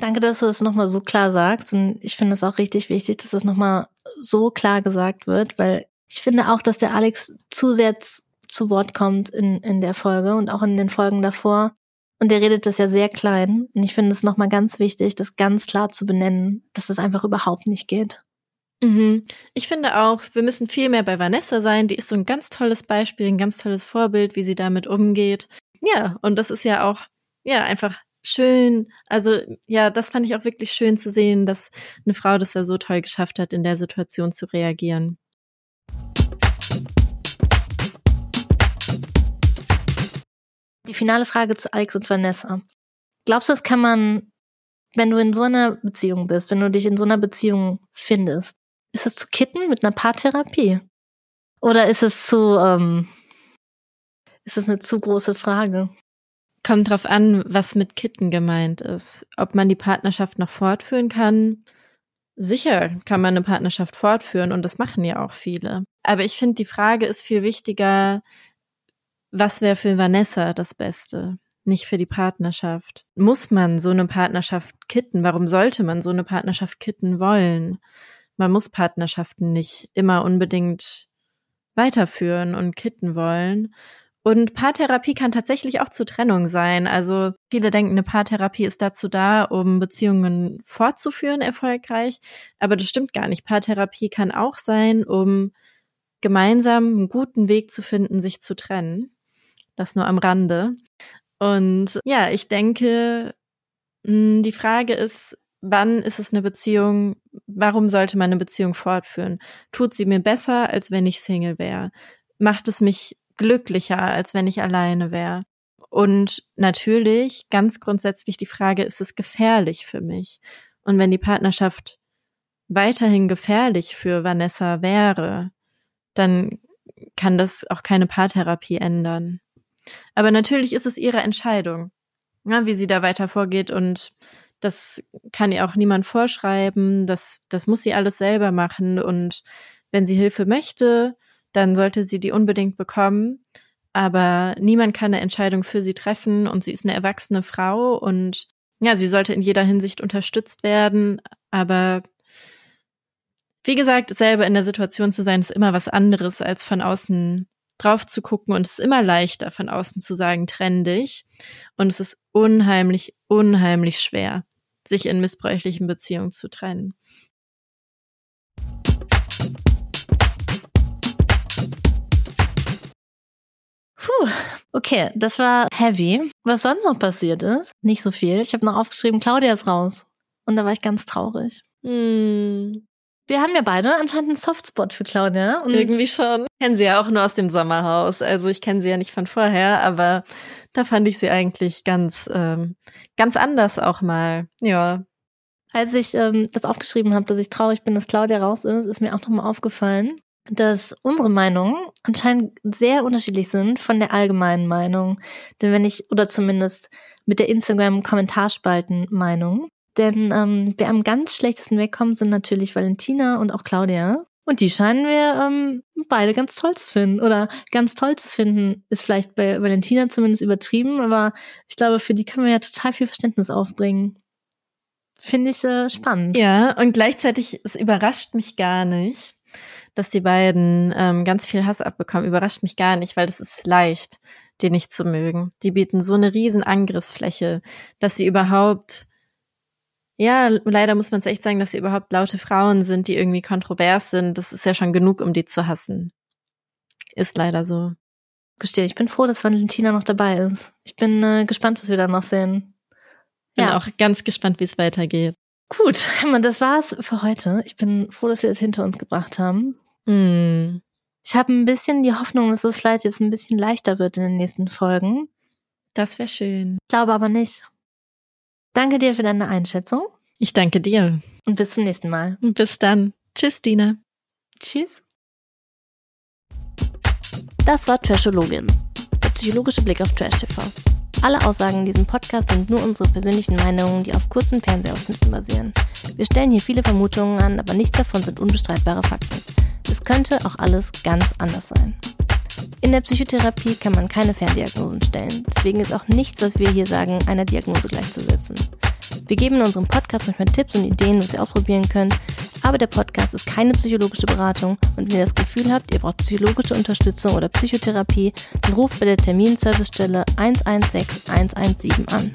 Danke, dass du das nochmal so klar sagst. Und ich finde es auch richtig wichtig, dass das nochmal so klar gesagt wird, weil ich finde auch, dass der Alex zu sehr zu Wort kommt in, in der Folge und auch in den Folgen davor. Und der redet das ja sehr klein. Und ich finde es nochmal ganz wichtig, das ganz klar zu benennen, dass es einfach überhaupt nicht geht. Mhm. Ich finde auch, wir müssen viel mehr bei Vanessa sein. Die ist so ein ganz tolles Beispiel, ein ganz tolles Vorbild, wie sie damit umgeht. Ja, und das ist ja auch, ja, einfach schön. Also, ja, das fand ich auch wirklich schön zu sehen, dass eine Frau das ja so toll geschafft hat, in der Situation zu reagieren. Die finale Frage zu Alex und Vanessa. Glaubst du, das kann man, wenn du in so einer Beziehung bist, wenn du dich in so einer Beziehung findest, ist es zu kitten mit einer Paartherapie? Oder ist es zu, ähm, ist es eine zu große Frage? Kommt drauf an, was mit Kitten gemeint ist. Ob man die Partnerschaft noch fortführen kann. Sicher kann man eine Partnerschaft fortführen und das machen ja auch viele. Aber ich finde, die Frage ist viel wichtiger, was wäre für Vanessa das Beste? Nicht für die Partnerschaft. Muss man so eine Partnerschaft kitten? Warum sollte man so eine Partnerschaft kitten wollen? Man muss Partnerschaften nicht immer unbedingt weiterführen und kitten wollen. Und Paartherapie kann tatsächlich auch zur Trennung sein. Also viele denken, eine Paartherapie ist dazu da, um Beziehungen fortzuführen, erfolgreich. Aber das stimmt gar nicht. Paartherapie kann auch sein, um gemeinsam einen guten Weg zu finden, sich zu trennen. Das nur am Rande. Und ja, ich denke, hm, die Frage ist, wann ist es eine Beziehung, warum sollte man eine Beziehung fortführen? Tut sie mir besser, als wenn ich Single wäre? Macht es mich glücklicher, als wenn ich alleine wäre? Und natürlich, ganz grundsätzlich die Frage, ist es gefährlich für mich? Und wenn die Partnerschaft weiterhin gefährlich für Vanessa wäre, dann kann das auch keine Paartherapie ändern. Aber natürlich ist es ihre Entscheidung, ja, wie sie da weiter vorgeht und das kann ihr auch niemand vorschreiben, das, das muss sie alles selber machen und wenn sie Hilfe möchte, dann sollte sie die unbedingt bekommen. Aber niemand kann eine Entscheidung für sie treffen und sie ist eine erwachsene Frau und ja, sie sollte in jeder Hinsicht unterstützt werden. Aber wie gesagt, selber in der Situation zu sein, ist immer was anderes, als von außen drauf zu gucken und es ist immer leichter von außen zu sagen, trenn dich. Und es ist unheimlich, unheimlich schwer, sich in missbräuchlichen Beziehungen zu trennen. Puh, okay, das war heavy. Was sonst noch passiert ist, nicht so viel. Ich habe noch aufgeschrieben, Claudia ist raus. Und da war ich ganz traurig. Hm. Wir haben ja beide anscheinend einen Softspot für Claudia. Und Irgendwie schon. Ich kenne sie ja auch nur aus dem Sommerhaus. Also ich kenne sie ja nicht von vorher, aber da fand ich sie eigentlich ganz, ähm, ganz anders auch mal. Ja. Als ich ähm, das aufgeschrieben habe, dass ich traurig bin, dass Claudia raus ist, ist mir auch nochmal aufgefallen, dass unsere Meinungen anscheinend sehr unterschiedlich sind von der allgemeinen Meinung. Denn wenn ich, oder zumindest mit der Instagram-Kommentarspalten-Meinung, denn ähm, wer am ganz schlechtesten wegkommen, sind natürlich Valentina und auch Claudia. Und die scheinen wir ähm, beide ganz toll zu finden. Oder ganz toll zu finden, ist vielleicht bei Valentina zumindest übertrieben, aber ich glaube, für die können wir ja total viel Verständnis aufbringen. Finde ich äh, spannend. Ja, und gleichzeitig, es überrascht mich gar nicht, dass die beiden ähm, ganz viel Hass abbekommen. Überrascht mich gar nicht, weil das ist leicht, die nicht zu mögen. Die bieten so eine riesen Angriffsfläche, dass sie überhaupt ja, leider muss man es echt sagen, dass sie überhaupt laute Frauen sind, die irgendwie kontrovers sind. Das ist ja schon genug, um die zu hassen. Ist leider so. Gestehe, ich bin froh, dass Valentina noch dabei ist. Ich bin äh, gespannt, was wir da noch sehen. Bin ja. auch ganz gespannt, wie es weitergeht. Gut, das war's für heute. Ich bin froh, dass wir es hinter uns gebracht haben. Mm. Ich habe ein bisschen die Hoffnung, dass es vielleicht jetzt ein bisschen leichter wird in den nächsten Folgen. Das wäre schön. Ich glaube aber nicht. Danke dir für deine Einschätzung. Ich danke dir. Und bis zum nächsten Mal. Bis dann. Tschüss, Dina. Tschüss. Das war Trashologin, der psychologische Blick auf Trash TV. Alle Aussagen in diesem Podcast sind nur unsere persönlichen Meinungen, die auf kurzen Fernsehausschnitten basieren. Wir stellen hier viele Vermutungen an, aber nichts davon sind unbestreitbare Fakten. Es könnte auch alles ganz anders sein. In der Psychotherapie kann man keine Ferndiagnosen stellen. Deswegen ist auch nichts, was wir hier sagen, einer Diagnose gleichzusetzen. Wir geben in unserem Podcast manchmal Tipps und Ideen, was ihr ausprobieren könnt, aber der Podcast ist keine psychologische Beratung und wenn ihr das Gefühl habt, ihr braucht psychologische Unterstützung oder Psychotherapie, dann ruft bei der Terminservicestelle 116 117 an.